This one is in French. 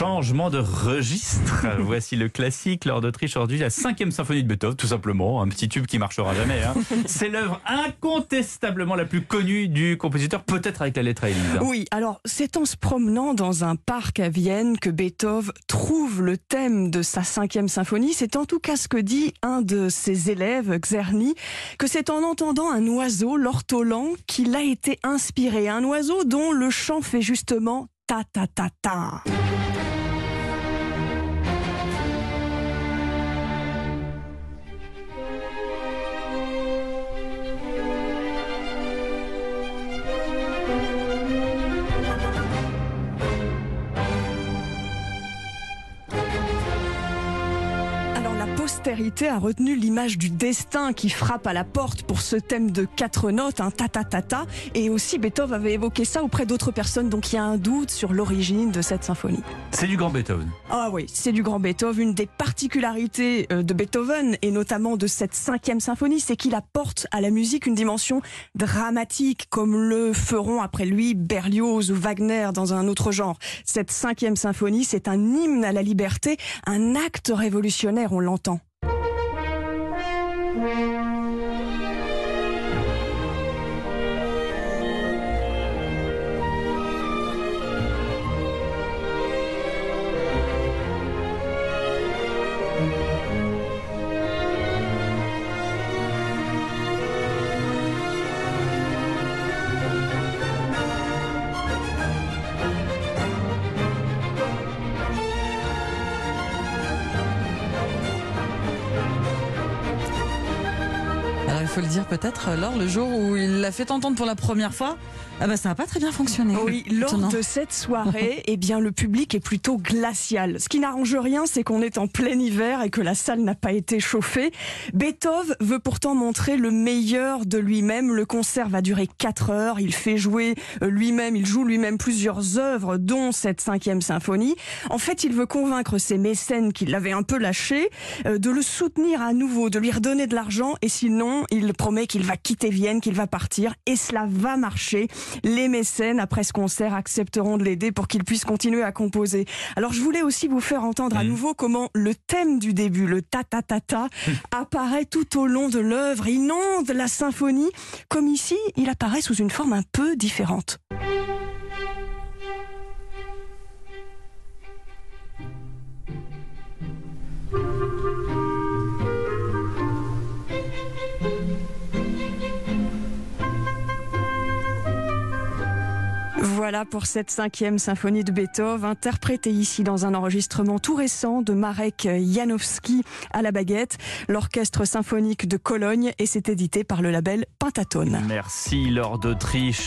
Changement de registre. Voici le classique lors d'Autriche aujourd'hui, la cinquième symphonie de Beethoven, tout simplement. Un petit tube qui marchera jamais. Hein. C'est l'œuvre incontestablement la plus connue du compositeur, peut-être avec la lettre à Elisa. Oui, alors c'est en se promenant dans un parc à Vienne que Beethoven trouve le thème de sa cinquième symphonie. C'est en tout cas ce que dit un de ses élèves, Czerny, que c'est en entendant un oiseau, l'ortolan, qu'il a été inspiré. Un oiseau dont le chant fait justement ta ta ta ta. Postérité a retenu l'image du destin qui frappe à la porte pour ce thème de quatre notes, un ta ta ta ta. Et aussi Beethoven avait évoqué ça auprès d'autres personnes, donc il y a un doute sur l'origine de cette symphonie. C'est du grand Beethoven. Ah oui, c'est du grand Beethoven. Une des particularités euh, de Beethoven et notamment de cette cinquième symphonie, c'est qu'il apporte à la musique une dimension dramatique, comme le feront après lui Berlioz ou Wagner dans un autre genre. Cette cinquième symphonie, c'est un hymne à la liberté, un acte révolutionnaire, on l'entend. Faut le dire peut-être, lors le jour où il l'a fait entendre pour la première fois, ah bah ça n'a pas très bien fonctionné. Oui, lors de cette soirée, eh bien le public est plutôt glacial. Ce qui n'arrange rien, c'est qu'on est en plein hiver et que la salle n'a pas été chauffée. Beethoven veut pourtant montrer le meilleur de lui-même. Le concert va durer 4 heures. Il fait jouer euh, lui-même, il joue lui-même plusieurs œuvres, dont cette cinquième symphonie. En fait, il veut convaincre ses mécènes qui l'avaient un peu lâché euh, de le soutenir à nouveau, de lui redonner de l'argent. Et sinon, il promet qu'il va quitter Vienne, qu'il va partir. Et cela va marcher les mécènes, après ce concert, accepteront de l'aider pour qu'il puisse continuer à composer. Alors je voulais aussi vous faire entendre à nouveau comment le thème du début, le ta-ta-ta-ta, apparaît tout au long de l'œuvre, inonde la symphonie, comme ici, il apparaît sous une forme un peu différente. Voilà pour cette cinquième symphonie de Beethoven, interprétée ici dans un enregistrement tout récent de Marek Janowski à la baguette, l'orchestre symphonique de Cologne, et c'est édité par le label Pentatone. Merci Lord d'Autriche.